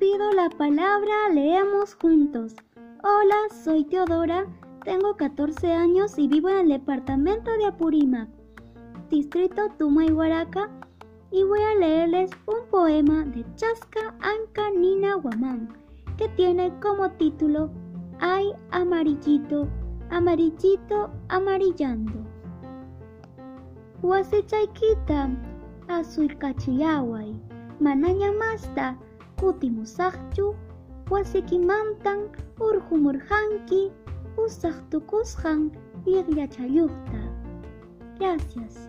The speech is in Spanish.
la palabra leemos juntos. Hola, soy Teodora, tengo 14 años y vivo en el departamento de Apurímac, distrito Tumayhuaraca, y voy a leerles un poema de Chasca Anca Nina Guamán, que tiene como título Ay, amarillito, amarillito, amarillando. Huasichaykita, azul kachiyaway, manaña masta, kutimusaqchu, wasikimantan urjumurjanki, usaq tukusqan Gracias.